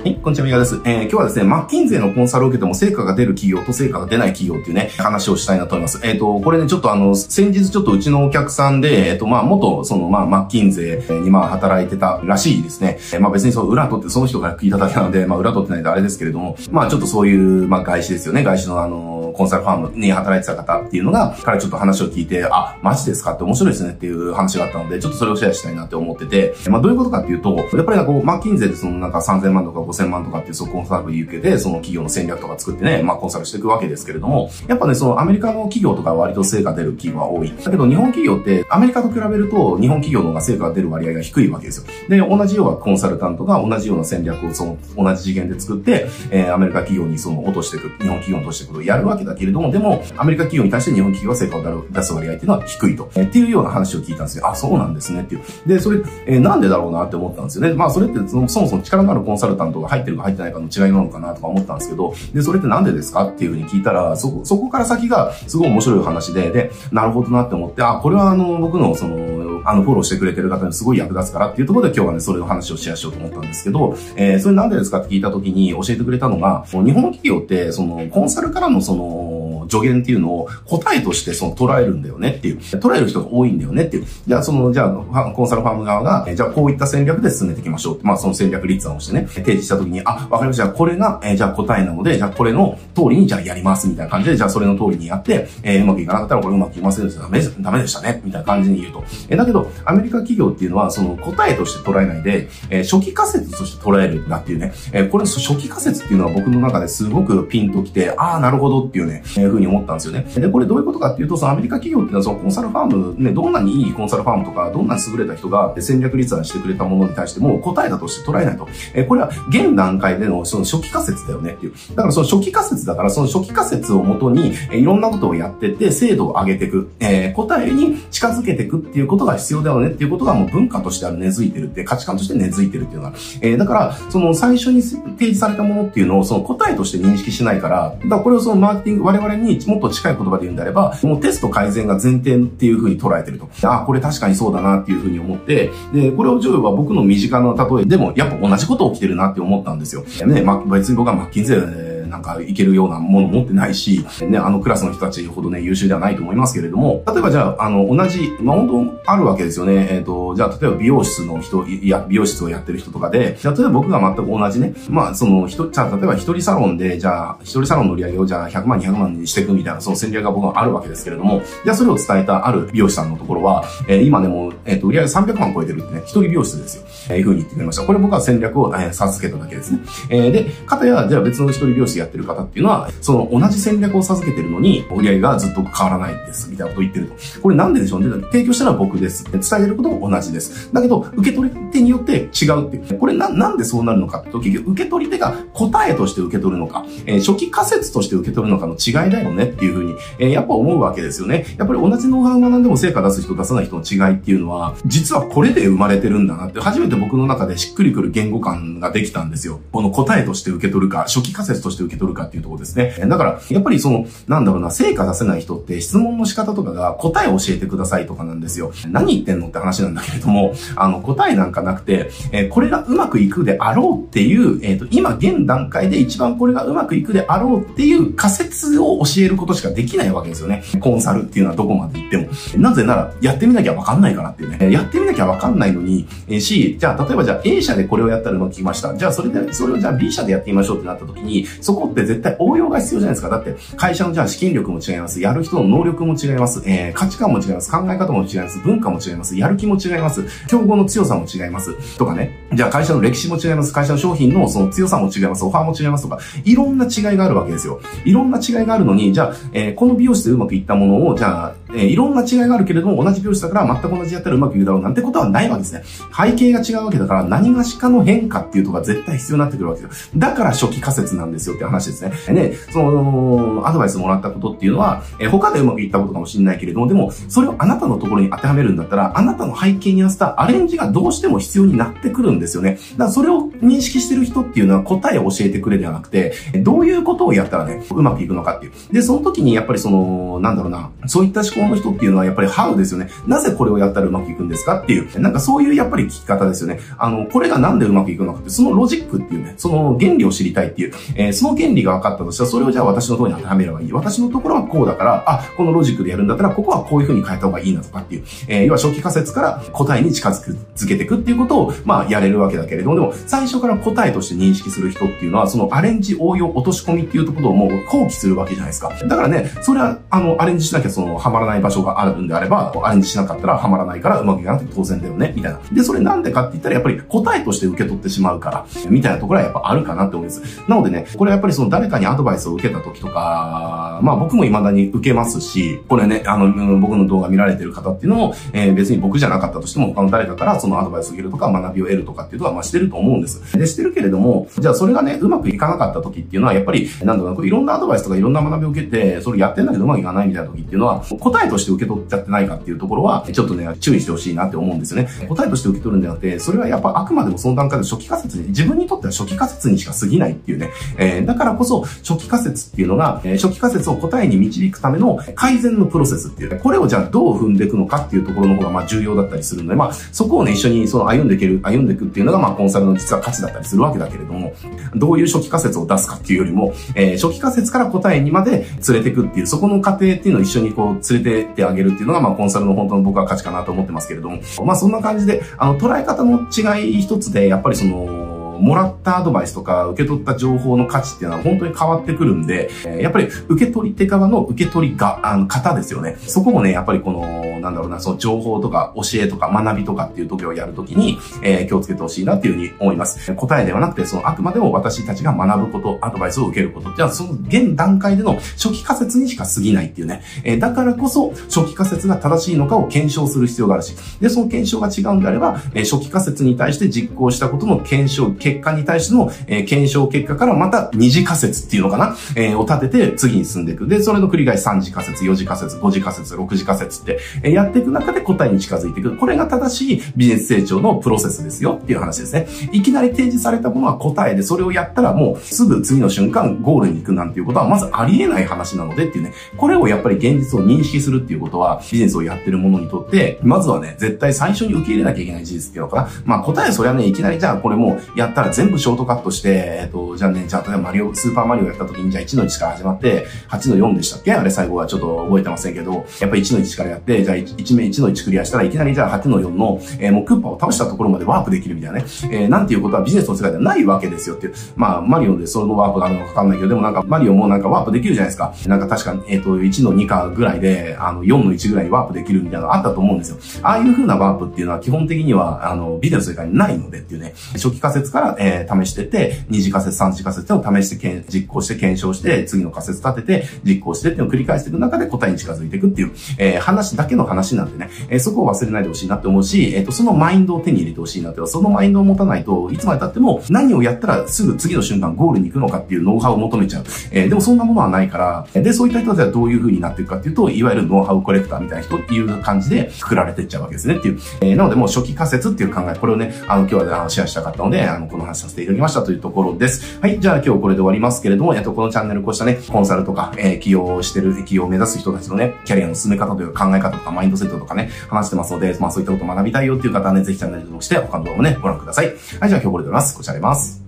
はい、こんにちは、みがです。えー、今日はですね、マッキンゼのコンサルを受けても成果が出る企業と成果が出ない企業っていうね、話をしたいなと思います。えっ、ー、と、これね、ちょっとあの、先日ちょっとうちのお客さんで、えっ、ー、と、まあ、元、その、まあ、マッキンゼにまあ、働いてたらしいですね。えー、まあ、別にその裏取ってその人から聞いただけなので、まあ、裏取ってないとあれですけれども、まあ、ちょっとそういう、まあ、外資ですよね。外資のあの、コンサルファームに働いてた方っていうのが、彼ちょっと話を聞いて、あ、マジですかって面白いですねっていう話があったので、ちょっとそれをシェアしたいなって思ってて、まあ、どういうことかっていうと、やっぱりこう、マッキンゼでそのなんか3000万とか5000万とかっていうそのコンサル受けて、その企業の戦略とか作ってね、まあコンサルしていくわけですけれども、やっぱね、そのアメリカの企業とか割と成果出る企業が多い。だけど日本企業ってアメリカと比べると日本企業の方が成果が出る割合が低いわけですよ。で、同じようなコンサルタントが同じような戦略をその同じ次元で作って、えー、アメリカ企業にその落としていく、日本企業に落としていくことをやるわけだだけれども、でもアメリカ企業に対して日本企業が成果を出す割合っていうのは低いと。えー、っていうような話を聞いたんですよ。あ、そうなんですねっていう。で、それ、えー、なんでだろうなって思ったんですよね。まあそれってそもそも力のあるコンサルタントが入ってるか入ってないかの違いなのかなとか思ったんですけど、で、それってなんでですかっていうふうに聞いたら、そこ、そこから先がすごい面白い話で、で、なるほどなって思って、あ、これはあの、僕のその、あの、フォローしてくれてる方にすごい役立つからっていうところで今日はね、それの話をシェアしようと思ったんですけど、えー、それなんでですかって聞いたときに教えてくれたのが、日本の企業って、その、コンサルからのその、助言っていうのを答えとしてその捉えるんだよねっていう、捉える人が多いんだよねっていう。じゃあその、じゃあ、コンサルファーム側が、じゃあこういった戦略で進めていきましょうってまあその戦略立案をしてね、提示したときに、あ、わかりました。これが、えー、じゃあ答えなので、じゃあこれの通りにじゃあやりますみたいな感じで、じゃあそれの通りにやって、えー、うまくいかなかったらこれうまくいきませんでした。ダメ、でしたね。みたいな感じに言うと。えー、だけど、アメリカ企業っていうのは、その答えとして捉えないで、えー、初期仮説として捉えるんだっていうね。えー、これ初期仮説っていうのは僕の中ですごくピンときて、ああ、なるほどっていうね、えー、ふうに思ったんですよね。で、これどういうことかっていうと、そのアメリカ企業っていうのはそのコンサルファーム、ね、どんなにいいコンサルファームとか、どんなに優れた人が戦略立案してくれたものに対しても答えだとして捉えないと。えこれは現段階でのその初期仮説だよねっていう。だからその初期仮説だから、その初期仮説をもとに、えいろんなことをやってって、精度を上げていく、えー、答えに近づけていくっていうことが必要だよねっていうことがもう文化としてある根付いてるって、価値観として根付いてるっていうのが、えー、だから、その最初に提示されたものっていうのをその答えとして認識しないから、だからこれをそのマーケティング、我々にもっと近い言葉で言うんであれば、もうテスト改善が前提っていう風に捉えてると。あ、これ確かにそうだなっていう風に思って、で、これをジョイは僕の身近な例えでも、やっぱ同じこと起きてるなって思ったんですよ。ね、ま、別に僕はマッキンゼーなんかいけるようなもの持ってないし、ね、あのクラスの人たちほどね、優秀ではないと思いますけれども、例えばじゃあ、あの、同じ、まあ、本当あるわけですよね。えっ、ー、と、じゃあ、例えば美容室の人、いや、美容室をやってる人とかで、じゃ例えば僕が全く同じね、まあ、その、人、じゃあ、例えば一人サロンで、じゃあ、一人サロンの売り上げをじゃあ、100万、200万にしていくみたいな、その戦略が僕はあるわけですけれども、じゃあ、それを伝えたある美容師さんのところは、えー、今でも、えっ、ー、と、売り上げ300万超えてるってね、一人美容室ですよ。えー、いうふうに言ってくれました。これ僕は戦略を、えー、授けただけですね。えー、で、かたや、じゃあ別の一人美容師やってる方っていうのは、その同じ戦略を授けてるのに、売り上げがずっと変わらないです、みたいなことを言ってると。これなんででしょうね？提供したのは僕です。伝えてることも同じです。だけど、受け取り手によって違うっていう。これな、なんでそうなるのかって、結局受け取り手が答えとして受け取るのか、えー、初期仮説として受け取るのかの違いだよね？っていうふうに、えー、やっぱ思うわけですよね。やっぱり同じノウハウを学んでも成果出す人出さない人の違いっていうのは、実はこれで生まれてるんだなって、初めて僕の中でしっくりくる言語感ができたんですよ。この答えとして受け取るか、初期仮説として受け受け取るかっていうところですね。だから、やっぱりその、なんだろうな、成果出せない人って質問の仕方とかが答え教えてくださいとかなんですよ。何言ってんのって話なんだけれども、あの、答えなんかなくて、えー、これがうまくいくであろうっていう、えっ、ー、と、今現段階で一番これがうまくいくであろうっていう仮説を教えることしかできないわけですよね。コンサルっていうのはどこまで行っても。なぜなら、やってみなきゃわかんないからっていうね。やってみなきゃわかんないのに、えー、し、じゃあ、例えばじゃあ A 社でこれをやったらうまくいきました。じゃあ、それで、それをじゃあ B 社でやってみましょうってなった時に、そこって絶対応用が必要じゃないですか。だって、会社のじゃあ資金力も違います。やる人の能力も違います。えー、価値観も違います。考え方も違います。文化も違います。やる気も違います。競合の強さも違います。とかね。じゃあ会社の歴史も違います。会社の商品のその強さも違います。オファーも違いますとか、いろんな違いがあるわけですよ。いろんな違いがあるのに、じゃあ、えー、この美容室でうまくいったものを、じゃあ、えー、いろんな違いがあるけれども、同じ美容室だから全く同じやったらうまくいくだろうなんてことはないわけですね。背景が違うわけだから、何がしかの変化っていうとが絶対必要になってくるわけですよ。だから初期仮説なんですよって話ですね。で、その、アドバイスもらったことっていうのは、えー、他でうまくいったことかもしれないけれども、でも、それをあなたのところに当てはめるんだったら、あなたの背景に合わせたアレンジがどうしても必要になってくるんですよね。だからそれを認識してる人っていうのは答えを教えてくれではなくて、どういうことをやったらね、うまくいくのかっていう。で、その時にやっぱりその、なんだろうな、そういった思考の人っていうのはやっぱり how ですよね。なぜこれをやったらうまくいくんですかっていう、なんかそういうやっぱり聞き方ですよね。あの、これがなんでうまくいくのかって、そのロジックっていうね、その原理を知りたいっていう、えー、その原理が分かったとしたら、それをじゃあ私のところに当てはめればいい。私のところはこうだから、あ、このロジックでやるんだったら、ここはこういう風に変えた方がいいなとかっていう、えー、要は初期仮説から答えに近づけていくっていうことを、まあ、やれるるわけだけれども、でも、最初から答えとして認識する人っていうのは、そのアレンジ応用落とし込みっていうところをもう放棄するわけじゃないですか。だからね、それは、あの、アレンジしなきゃその、はまらない場所があるんであれば、アレンジしなかったらはまらないからうまくいかなくて当然だよね、みたいな。で、それなんでかって言ったら、やっぱり答えとして受け取ってしまうから、みたいなところはやっぱあるかなって思います。なのでね、これやっぱりその誰かにアドバイスを受けた時とか、まあ僕も未だに受けますし、これね、あの、僕の動画見られてる方っていうのも、えー、別に僕じゃなかったとしても他の誰かからそのアドバイスを受けるとか学びを得るとかっていうのは、まあしてると思うんです。で、してるけれども、じゃあそれがね、うまくいかなかった時っていうのは、やっぱり、なんだろうな、いろんなアドバイスとかいろんな学びを受けて、それやってんだけどうまくいかないみたいな時っていうのは、答えとして受け取っちゃってないかっていうところは、ちょっとね、注意してほしいなって思うんですよね。答えとして受け取るんじゃなくて、それはやっぱあくまでもその段階で初期仮説に、自分にとっては初期仮説にしか過ぎないっていうね。えー、だからこそ、初期仮説っていうのが、え、初期仮説を答えに導くための改善のプロセスっていう、ね、これをじゃあどう踏んでいくのかっていうところの方が、まあ重要だったりするので、まあ、そこをね、一緒にその歩んでいける、歩んでいくっていうのが、まあコンサルの実は価値だったりするわけだけれども、どういう初期仮説を出すかっていうよりも、えー、初期仮説から答えにまで連れてくっていう、そこの過程っていうのを一緒にこう連れてってあげるっていうのが、まあコンサルの本当の僕は価値かなと思ってますけれども、まあそんな感じで、あの、捉え方の違い一つで、やっぱりその、もらったアドバイスとか、受け取った情報の価値っていうのは本当に変わってくるんで、やっぱり受け取り手側の受け取りが、あの、方ですよね。そこもね、やっぱりこの、なんだろうな、その情報とか教えとか学びとかっていう時をやるときに、えー、気をつけてほしいなっていうふうに思います。答えではなくて、そのあくまでも私たちが学ぶこと、アドバイスを受けることっていうのは、その現段階での初期仮説にしか過ぎないっていうね。え、だからこそ、初期仮説が正しいのかを検証する必要があるし、で、その検証が違うんであれば、え、初期仮説に対して実行したことの検証、結結果に対してのえー、検証結果からまた二次仮説っていうのかな、えー、を立てて次に進んでいく。で、それの繰り返し3次仮説、4次仮説、5次仮説、6次仮説って、えー、やっていく中で答えに近づいていく。これが正しいビジネス成長のプロセスですよっていう話ですね。いきなり提示されたものは答えで、それをやったらもうすぐ次の瞬間ゴールに行くなんていうことはまずありえない話なのでっていうね。これをやっぱり現実を認識するっていうことは、ビジネスをやってる者にとって、まずはね、絶対最初に受け入れなきゃいけない事実っていうのかな。まあ答えそれはね、いきなりじゃあこれもうやったら全部ショートカットして、えっと、じゃあね、じゃあ例えばマリオ、スーパーマリオやった時に、じゃあ1の1から始まって、8の4でしたっけ？あれ最後はちょっと覚えてませんけど、やっぱり1の1からやって、じゃあ 1, 1名1の1クリアしたらいきなりじゃあ8の4の、えー、もうクッパを倒したところまでワープできるみたいなね。えー、なんていうことはビジネスの世界ではないわけですよっていう。まあ、マリオでそのワープがあるのかわかんないけど、でもなんかマリオもなんかワープできるじゃないですか。なんか確か、えっ、と、1の2かぐらいで、あの、4の1ぐらいワープできるみたいなのあったと思うんですよ。ああいう風なワープっていうのは基本的には、あの、ビジネスの世界にないのでっていうね、初期仮説から、えー、試してて、二次仮説、三次仮説を試して実行して検証して、次の仮説立てて、実行してっていうのを繰り返していく中で答えに近づいていくっていう、えー、話だけの話なんでね、えー、そこを忘れないでほしいなって思うし、えっ、ー、と、そのマインドを手に入れてほしいなって、そのマインドを持たないといつまで経っても何をやったらすぐ次の瞬間ゴールに行くのかっていうノウハウを求めちゃう。えー、でもそんなものはないから、で、そういった人たちはどういう風になっていくかっていうと、いわゆるノウハウコレクターみたいな人っていう感じで作られていっちゃうわけですねっていう。えー、なのでもう初期仮説っていう考え、これをね、あの、今日はあのシェアしたかったので、あの、この話させていただきましたというところです。はい、じゃあ今日これで終わりますけれども、えっと、このチャンネルこうしたね、コンサルとか、えー、起業してる、起業を目指す人たちのね、キャリアの進め方というか考え方とかマインドセットとかね、話してますので、まあそういったことを学びたいよっていう方はね、ぜひチャンネル登録して他の動画もね、ご覧ください。はい、じゃあ今日これで終わります。こちらでます。